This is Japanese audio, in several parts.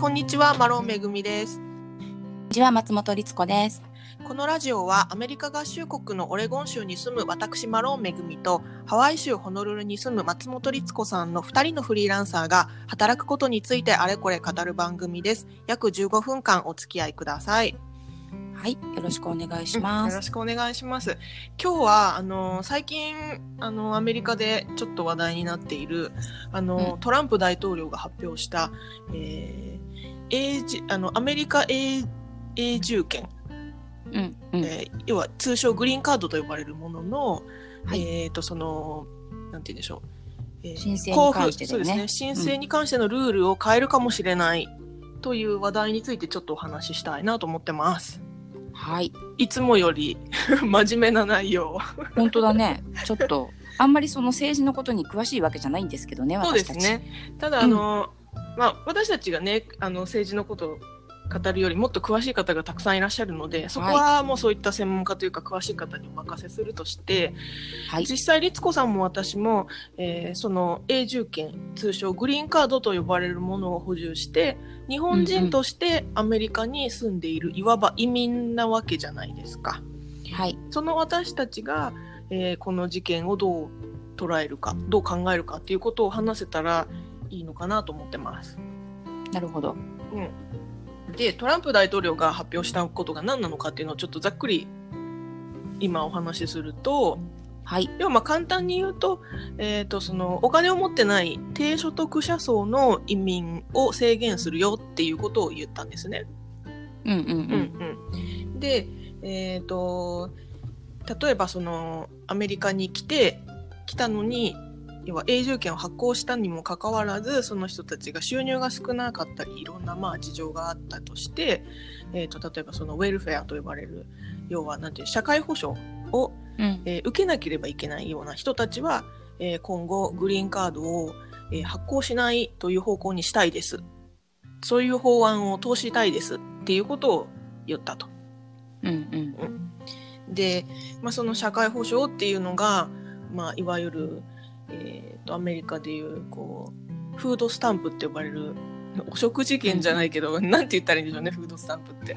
こんにちは、マロンめぐみです。こんにちは、松本律子です。このラジオはアメリカ合衆国のオレゴン州に住む私マロンめぐみとハワイ州ホノルルに住む松本律子さんの2人のフリーランサーが働くことについてあれこれ語る番組です。約15分間お付き合いください。はい、よろしくお願いしよます。ろしくお願いします。今日はあの最近あのアメリカでちょっと話題になっているあの、うんトランプ大統領が発表した、えー永住あのアメリカ永永住権、うん、うん、えー要は通称グリーンカードと呼ばれるものの、はいえっ、とそのなんて言うんでしょう。えー申請に関してだよねそうですね。申請に関してのルールを変えるかもしれないという話題についてちょっとお話ししたいなと思ってます。はい、いつもより 真面目な内容。本当だね。ちょっと、あんまりその政治のことに詳しいわけじゃないんですけどね、そうで。すね。ただ、あの、まあ、私たちがね、あの、政治のことを語るよりもっと詳しい方がたくさんいらっしゃるので、そこはもうそういった専門家というか詳しい方にお任せするとして、はい、実際、律子さんも私も、えーその永住権、通称グリーンカードと呼ばれるものを保有して、日本人としてアメリカに住んでいる、いわば移民なわけじゃないですか。はい、その私たちが、えーこの事件をどう捉えるか、どう考えるかっていうことを話せたらいいのかなと思ってます。なるほど。で、トランプ大統領が発表したことが何なのかっていうのをちょっとざっくり今お話しすると、はい、要はまあ簡単に言うと、えっ、と、そのお金を持ってない低所得者層の移民を制限するよっていうことを言ったんですね。うん、うん、う。うんんうん、で、えっ、と、例えばそのアメリカに来て、来たのに、要は永住権を発行したにもかかわらず、その人たちが収入が少なかったり、いろんなまあ事情があったとして、えっ、と、例えばそのウェルフェアと呼ばれる、要はなんていう、社会保障を、うん、えー受けなければいけないような人たちは、えー今後グリーンカードを、えー発行しないという方向にしたいです。そういう法案を通したいですっていうことを言ったと。うん、うん。で、まあ、その社会保障っていうのが、まあ、いわゆる、えーとアメリカでいうこうフードスタンプって呼ばれるお食事券じゃないけど、なんて言ったらいいんでしょうねフードスタンプって。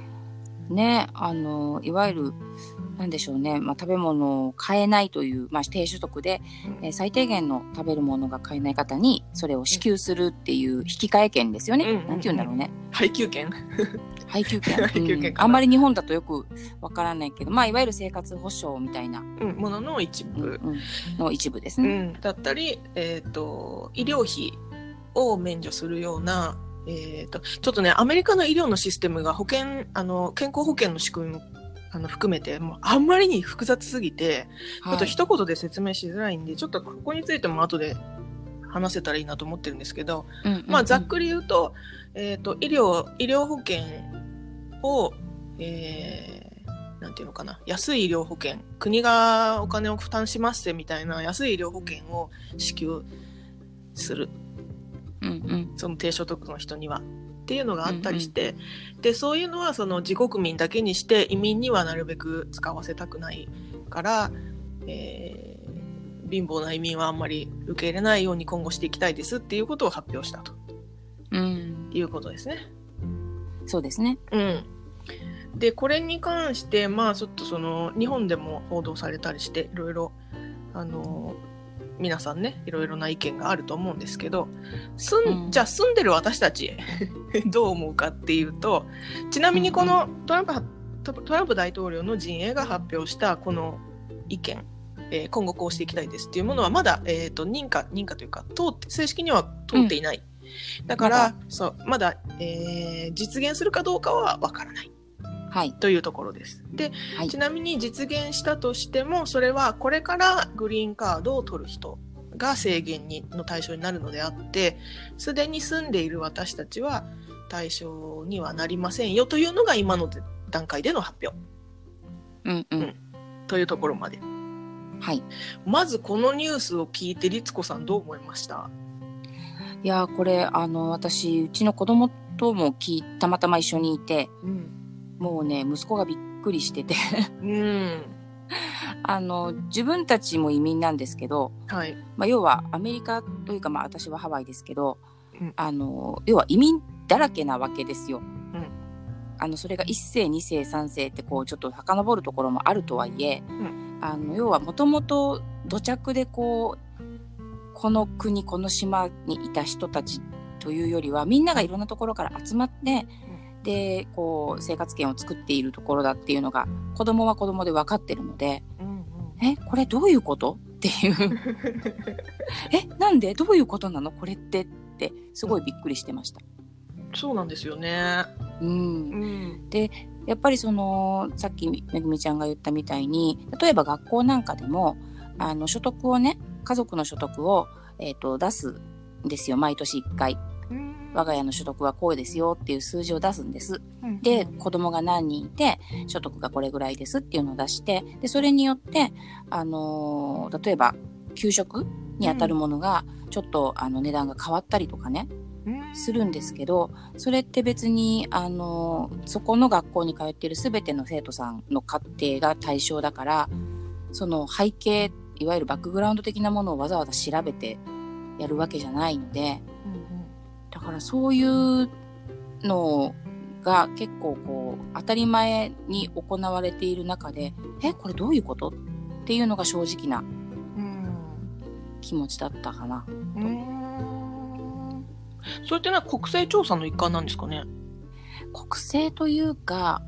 ね、あの、いわゆる、なんでしょうね、まあ、食べ物を買えないという、まあ、低所得で、えー最低限の食べるものが買えない方に、それを支給するっていう引き換え券ですよね。うんうん。うんなんて言うんだろうね。配給券？配給券。配給券あんまり日本だとよくわからないけど、まあ、いわゆる生活保障みたいな、うん。ものの一うん部、うん。の一部ですうね。ん、だったり、えー、と医療費を免除するような、えー、とちょっとねアメリカの医療のシステムが保険あの健康保険の仕組みもあの含めてもうあんまりに複雑すぎて、ちょっとはい一言で説明しづらいんでちょっとここについても後で話せたらいいなと思ってるんですけど、うんうんうん。まあ、ざっくり言うと,、えー、と医療医療保険を、えーなんていうのかな安い医療保険国がお金を負担しますみたいな安い医療保険を支給する。うんうん。その低所得の人にはっていうのがあったりして、でそういうのはその自国民だけにして移民にはなるべく使わせたくないから、えー貧乏な移民はあんまり受け入れないように今後していきたいですっていうことを発表したとうん、いうことですね。そうですね。うん、でこれに関してまあちょっとその日本でも報道されたりしていろいろあの皆さんねいろいろな意見があると思うんですけど住ん、うん。じゃあ住んでる私たち どう思うかっていうとちなみにこのトランプはトトランプ大統領の陣営が発表したこの意見、えー今後こうしていきたいですっていうものはまだ、えー、と認可認可というか通って正式には通っていない。だから、まだ。そうまだ、えー実現するかどうかはわからないはい。というところです。で、はいちなみに実現したとしても、それはこれからグリーンカードを取る人が制限にの対象になるのであって、すでに住んでいる私たちは対象にはなりませんよというのが今の段階での発表うんううんん。というところまで。はい。まずこのニュースを聞いて、律子さんどう思いました？いやーこれあの私うちの子供とも聞いたまたま一緒にいてうん。もうね息子がびっくりしてて うん。あの自分たちも移民なんですけど、はい。まあ、要はアメリカというか、まあ、私はハワイですけど、うんあの要は移民っだらけなわけですよ。あのそれが1世2世3世ってこうちょっと遡るところもあるとはいえ、んあの要はもともと土着でこうこの国この島にいた人たちというよりはみんながいろんなところから集まって、でこう生活圏を作っているところだっていうのが子供は子供で分かってるのでうんうん。えこれどういうこと？っていう。えなんで？どういうことなの？これってってすごいびっくりしてました。そうなんですよね。うん。うん。やっぱりそのさっきめぐみちゃんが言ったみたいに例えば学校なんかでもあの所得をね家族の所得を、えー、と出すんですよ。毎年1回我が家の所得はこうですよっていう数字を出すんです。で子供が何人いて所得がこれぐらいですっていうのを出してでそれによって、あのー例えば給食にあたるものがちょっとあの値段が変わったりとかねするんですけどそれって別にあのそこの学校に通っている全ての生徒さんの家庭が対象だからその背景いわゆるバックグラウンド的なものをわざわざ調べてやるわけじゃないのでだからそういうのが結構こう当たり前に行われている中でえこれどういうこと？っていうのが正直な気持ちだったかな。それってのは国勢調査の一環なんですかね？国政というか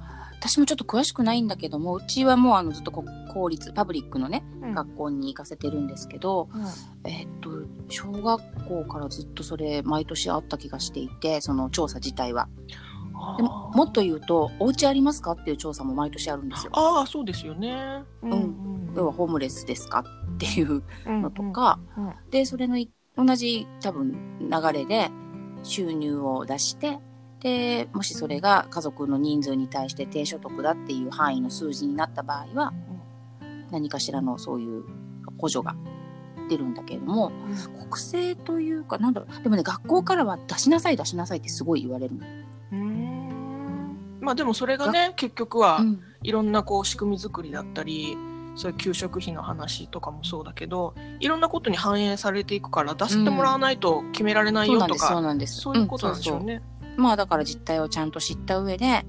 私もちょっと詳しくないんだけどもうちはもうあのずっとこ公立パブリックのね学校に行かせてるんですけど、えっと小学校からずっとそれ毎年あった気がしていてその調査自体は。でももっと言うと「お家ありますか?」っていう調査も毎年あるんですよ。ああそうですよね。ん。要はホームレスですか？っていうののとか、うんうん。でそれのい同じ多分流れで収入を出してでもしそれが家族の人数に対して低所得だっていう範囲の数字になった場合は何かしらのそういう補助が出るんだけれども国政というかなんだろうでもね学校からは出しなさい出しなさいってすごい言われるまあでもそれがね結局はうん。いろんなこう仕組み作りだったりそういう給食費の話とかもそうだけどいろんなことに反映されていくから出してもらわないと決められないそうなんですそうよとか、なんです。そういうことなんでしょうね。まあだから実態をちゃんと知った上で、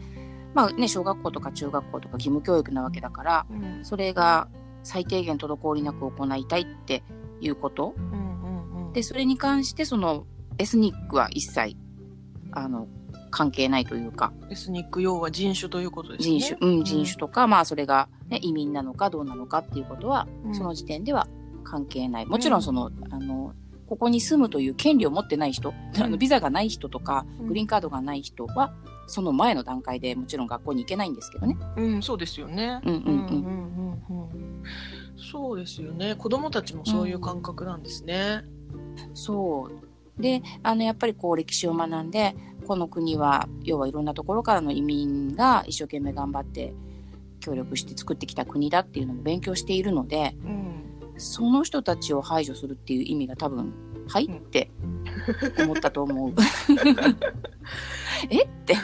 まあね、小学校とか中学校とか義務教育なわけだから、うん。それが最低限滞りなく行いたいっていうこと。うんうんうん。で、それに関してそのエスニックは一切、あの、関係ないというか、エスニック要は人種ということですね。人種、うん、人種とか、まあそれが、ね、移民なのかどうなのかっていうことは、うん。その時点では関係ない。もちろんその、あの、ここに住むという権利を持ってない人、うんあのビザがない人とか、うんグリーンカードがない人は、その前の段階でもちろん学校に行けないんですけどね。うん、そうですよね。うんうんうんうんうんうんそうですよね。子供たちもそういう感覚なんですね。そう。で、あの、やっぱりこう歴史を学んで、この国は、要はいろんなところからの移民が一生懸命頑張って協力して作ってきた国だっていうのも勉強しているので、うん。その人たちを排除するっていう意味が多分、はいって思ったと思う。え？って。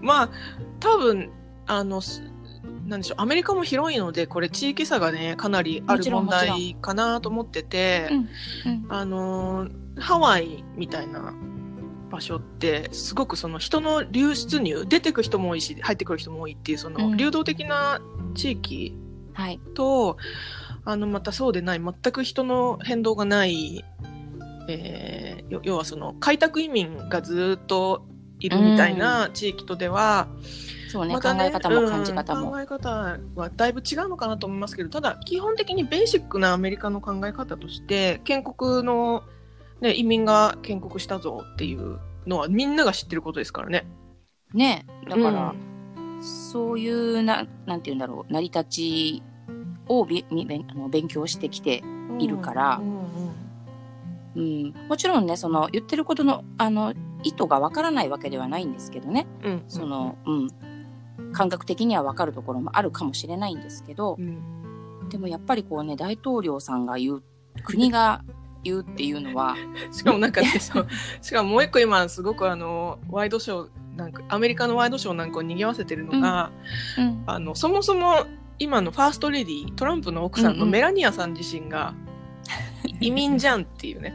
まあ多分あのすなんでしょうアメリカも広いのでこれ地域差がねかなりある問題かなと思ってて、うんうんあのーハワイみたいな場所ってすごくその人の流出入出てく人も多いし入ってくる人も多いっていうそのうん流動的な地域はい。と、あのまたそうでない全く人の変動がない、えーよ要はその開拓移民がずっといるみたいな地域とでは、そうね、また考え方も感じ方も。うん考え方はだいぶ違うのかなと思いますけどただ基本的にベーシックなアメリカの考え方として建国の、ね、移民が建国したぞっていうのはみんなが知ってることですからね。ね。だから、そういうな、なんて言うんだろう、成り立ちをびみ勉あの勉強してきているから。うん。うんうん、もちろんねその言ってることのあの意図がわからないわけではないんですけどね。うん。その、うん。感覚的にはわかるところもあるかもしれないんですけど。うん。でもやっぱりこうね大統領さんが言う国が言うっていうのは しかもなんかね、そう。しかももう一個今すごくあのワイドショーなんかアメリカのワイドショーなんかを賑わせてるのが、うん。あのそもそも今のファーストレディートランプの奥さんのメラニアさん自身が、移民じゃんっていうね。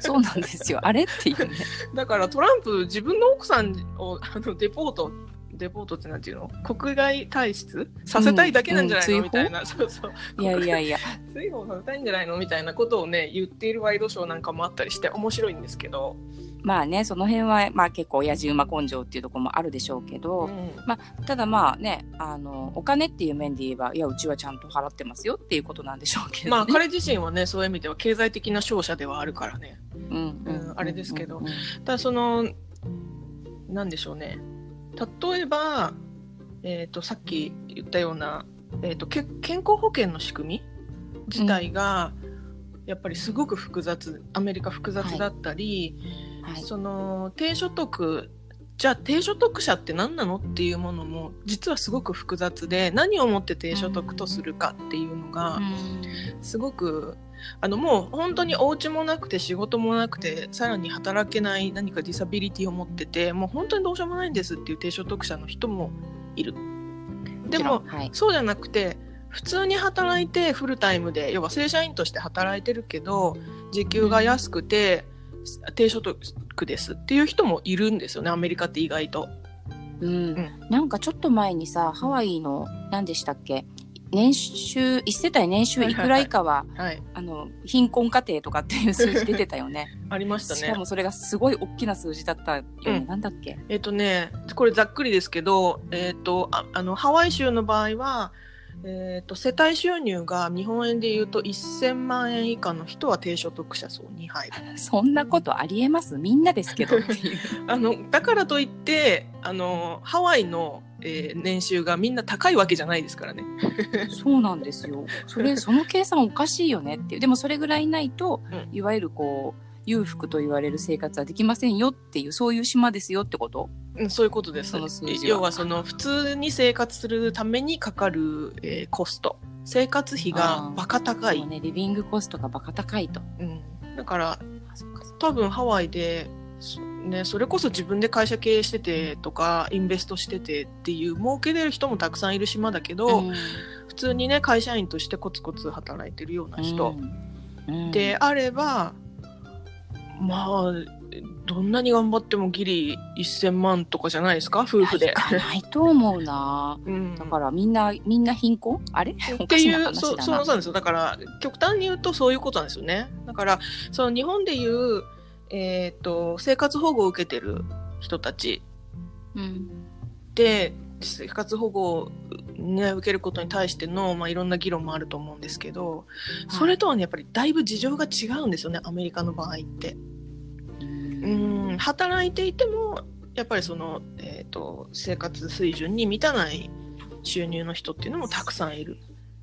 そうなんですよ。あれっていうね。だからトランプ自分の奥さんをあのデポートデポートってなんていうの？国外退出させたいだけなんじゃないの、うんうんみたいな。そうそう。いやいやいや。追放させたいんじゃないの？みたいなことをね言っているワイドショーなんかもあったりして面白いんですけど、まあね、その辺は、まあ結構親父馬根性っていうところもあるでしょうけど、うん。ただまあね、あの、お金っていう面で言えば、いや、うちはちゃんと払ってますよっていうことなんでしょうけど、ね。まあ彼自身はねそういう意味では経済的な勝者ではあるからね。うん、うんあれですけど。うんうん。ただそのなんでしょうね。例えば、えー、とさっき言ったような、えー、とけ健康保険の仕組み自体が、やっぱりすごく複雑アメリカ複雑だったり、はい。その低所得じゃあ低所得者って何なのっていうものも実はすごく複雑で何をもって低所得とするかっていうのがすごくあのもう本当にお家もなくて仕事もなくてさらに働けない何かディサビリティを持っててもう本当にどうしようもないんですっていう低所得者の人もいる。でもはい。そうじゃなくて普通に働いてフルタイムで要は正社員として働いてるけど時給が安くて低所得です。っていう人もいるんです。よねアメリカって意外と。うん。んなんかちょっと前にさ、ハワイの、何でしたっけ年収、一世帯年収いくら以下は、あの、貧困家庭とかっていう数字出てたよね。ありましたねしか。もそれがす。ごい大きな数字だったよね。うんなんだっけえっ、とねこれざっくりです。けど、えっとああのハワイ州の場合は、えっと世帯収入が日本円で言うと1000万円以下の人は低所得者層に入る。そんなことありえます？みんなですけど。あのだからといってあのハワイの、えー年収がみんな高いわけじゃないですからね。そうなんですよ。それ、その計算おかしいよねっていう。でもそれぐらいないと、うんいわゆるこう、裕福と言われる生活はできませんよっていう、そういう島ですよってこと？うん、そういうことです。その数字は。要はその普通に生活するためにかかる、えーコスト。生活費がバカ高い。ね、リビングコストがバカ高いと。うん、だから多分ハワイで、そね、それこそ自分で会社経営しててとかインベストしててっていう儲けれる人もたくさんいる島だけど、うん。普通にね会社員としてコツコツ働いてるような人。うん。であれば、まあどんなに頑張ってもギリ1000万とかじゃないですか？夫婦でい。かないと思うな。うんだからみんな、みんな貧困？あれ？おっていう、そう。そうなんですよ。だから、極端に言うとそういうことなんですよね。だから、その日本でいう、えっ、と、生活保護を受けてる人たちうん。で、生活保護を、ね、受けることに対しての、まあ、いろんな議論もあると思うんですけど、それとはね、やっぱりだいぶ事情が違うんですよね、アメリカの場合って。うん、働いていても、やっぱりその、えっ、と、生活水準に満たない収入の人っていうのもたくさんいる。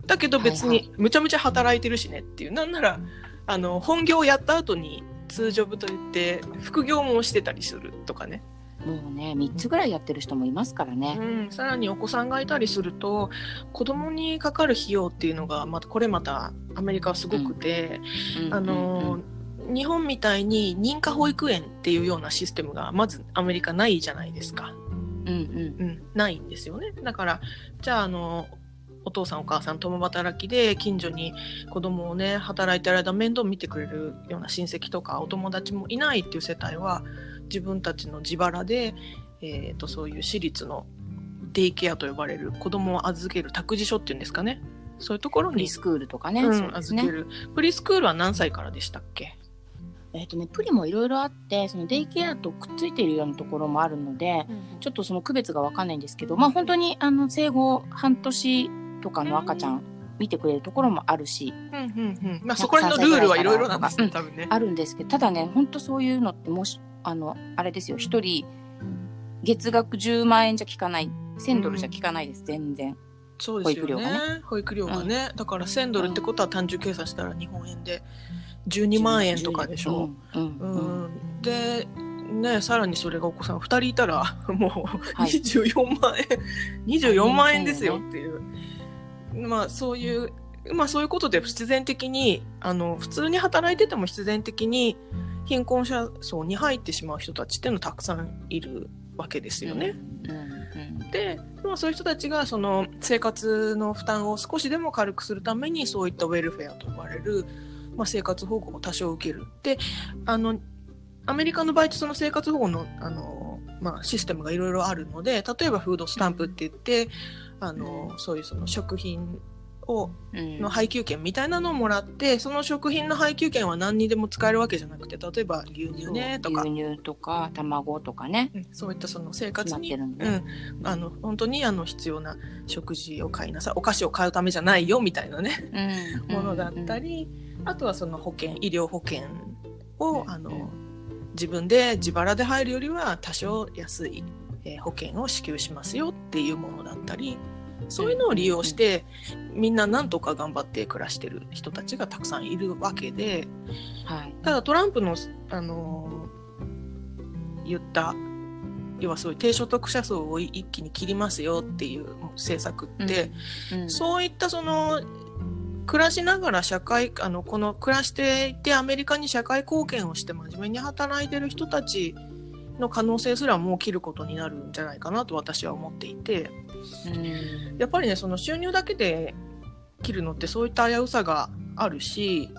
だけど別にむちゃむちゃ働いてるしねっていう。なんなら、あの、本業をやった後に通常部といって、副業もしてたりするとかね。もうね、3つぐらいやってる人もいますからね。うん、さらにお子さんがいたりすると、子供にかかる費用っていうのが、またこれまたアメリカはすごくて、うんあの、日本みたいに認可保育園っていうようなシステムがまずアメリカないじゃないですか。うんうんうん、ないんですよね。だから、じゃあ、あの、お父さんお母さん共働きで近所に子供をね働いてる間面倒見てくれるような親戚とかお友達もいないっていう世帯は自分たちの自腹で、えー、とそういう私立のデイケアと呼ばれる子供を預ける託児所っていうんですかねそういうところに、プリスクールとかね、うんね。預けるプリスクールは何歳からでしたっけ？えっ、とね、プリもいろいろあって、そのデイケアとくっついているようなところもあるので、ちょっとその区別がわかんないんですけど、まあ本当にあの生後半年とかの赤ちゃん見てくれるところもあるし、うんうんうん。まあそこら辺のルールはいろいろなんですね多分ね。あるんですけど、ただね、本当そういうのってもし、あの、あれですよ、一人月額10万円じゃ効かない、1000ドルじゃ効かないです、全然。そうですよね。保育料が保育料がね、だから1000ドルってことは単純計算したら日本円で12万円とかでしょ、うん。うん。でねさらにそれがお子さん2人いたら もうはい。24万円、24万円ですよっていう、まあそういうまあそういうことで必然的にあの普通に働いてても必然的に貧困者層に入ってしまう人たちっていうのたくさんいるわけですよね。で、まあ、そういう人たちがその生活の負担を少しでも軽くするためにそういったウェルフェアと呼ばれるまあ、生活保護を多少受ける。で、あの、アメリカの場合ってその生活保護の、あの、まあ、システムがいろいろあるので、例えばフードスタンプって言って、あの、そういうその食品を、うん。の配給券みたいなのをもらって、その食品の配給券は何にでも使えるわけじゃなくて、例えば牛乳ねとか、牛乳とか卵とかね。うんそういったその生活に、うん、あの本当にあの必要な食事を買いなさい。お菓子を買うためじゃないよみたいなね。うん。ものだったり、あとはその保険医療保険をあの自分で自腹で入るよりは多少安い、えー保険を支給しますよっていうものだったりそういうのを利用してみんななんとか頑張って暮らしてる人たちがたくさんいるわけではい。ただトランプの、あのー言った要はそういう低所得者層を一気に切りますよっていう政策って、うん。そういったその暮らしながら社会あのこの暮らしていてアメリカに社会貢献をして真面目に働いてる人たちの可能性すらもう切ることになるんじゃないかなと私は思っていて。うん。やっぱりねその収入だけで切るのってそういった危うさがあるし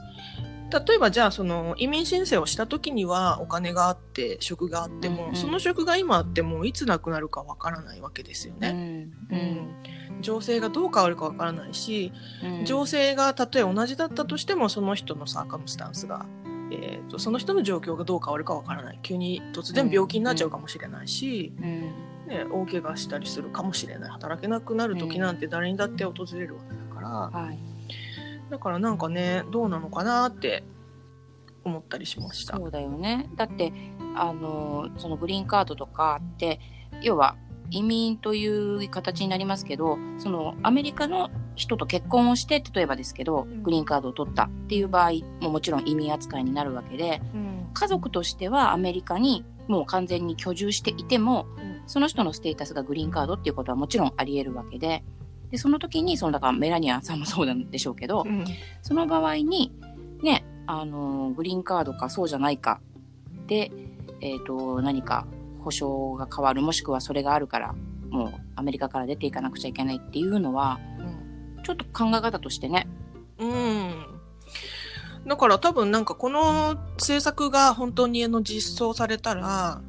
例えばじゃあその移民申請をした時にはお金があって職があっても、うんうんその職が今あってもいつなくなるかわからないわけですようね。ん。うん。情勢がどう変わるかわからないし、うん。情勢がたとえ同じだったとしてもその人のサーカムスタンスが、えーとその人の状況がどう変わるかわからない。急に突然病気になっちゃうかもしれないし、うん。ね、大怪我したりするかもしれない。働けなくなる時なんて誰にだって訪れるわけだから、はいだからなんかねどうなのかなって思ったりしました。そうだよね。だって、あの、そのグリーンカードとかって、要は移民という形になりますけど、そのアメリカの人と結婚をして、例えばですけど、うんグリーンカードを取ったっていう場合ももちろん移民扱いになるわけで、うん家族としてはアメリカにもう完全に居住していても、うんその人のステータスがグリーンカードっていうことはもちろんあり得るわけで、で、その時に、その、だからメラニアさんもそうなんでしょうけど、うん。その場合に、ね、あの、グリーンカードかそうじゃないか。で、えっ、と、何か保証が変わる、もしくはそれがあるから、もうアメリカから出ていかなくちゃいけないっていうのは、ちょっと考え方としてね、うん。だから多分なんかこの政策が本当にあの実装されたら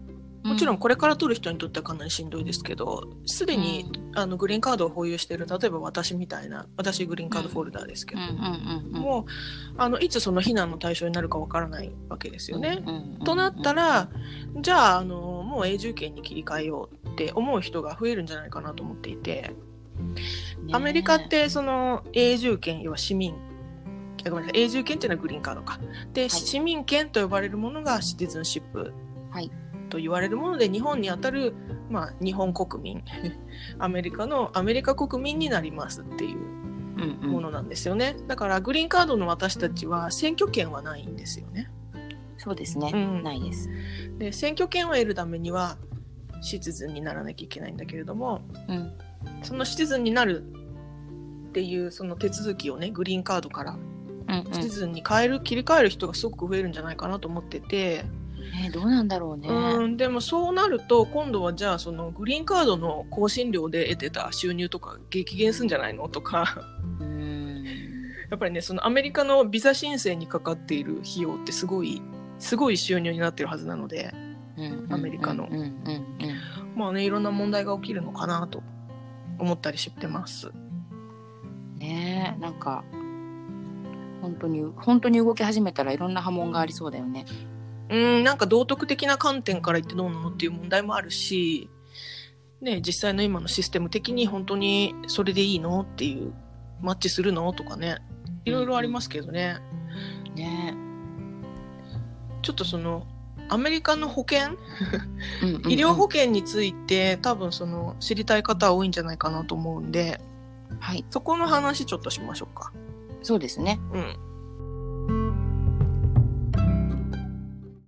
もちろんこれから取る人にとってはかなりしんどいですけどすでに、あのグリーンカードを保有している例えば私みたいな私グリーンカードフォルダーですけど。もうあのいつその避難の対象になるかわからないわけですよね。となった、らじゃああのもう永住権に切り替えようって思う人が増えるんじゃないかなと思っていてねアメリカっ、てその永住権要は市民。あごめんなさい。永住権っていうのはグリーンカードか。で、市民権と呼ばれるものがシティズンシップ。はいと言われるもので日本にあたる、まあ、日本国民アメリカのアメリカ国民になりますっていううんうん。ものなんですよね、だからグリーンカードの私たちは選挙権はないんですよね。そうですね、うん。ないです。で選挙権を得るためにはシティズンにならなきゃいけないんだけれどもうん。そのシティズンになるっていうその手続きをねグリーンカードからうんシティズンに変える切り替える人がすごく増えるんじゃないかなと思ってて、ね、どうなんだろうね。うんでもそうなると今度はじゃあそのグリーンカードの更新料で得てた収入とか激減するんじゃないのとかうんやっぱりねそのアメリカのビザ申請にかかっている費用ってすごいすごい収入になってるはずなのでうんアメリカのまあねいろんな問題が起きるのかなと思ったりしてます。ねえなんか本当に本当に動き始めたらいろんな波紋がありそうだよね。うん、なんか道徳的な観点から言ってどうなのっていう問題もあるし、ね、実際の今のシステム的に本当にそれでいいのっていう、マッチするのとかね、いろいろありますけどね。ねちょっとその、アメリカの保険、医療保険について多分その知りたい方は多いんじゃないかなと思うんで、はいそこの話ちょっとしましょうか。そうですね。うん。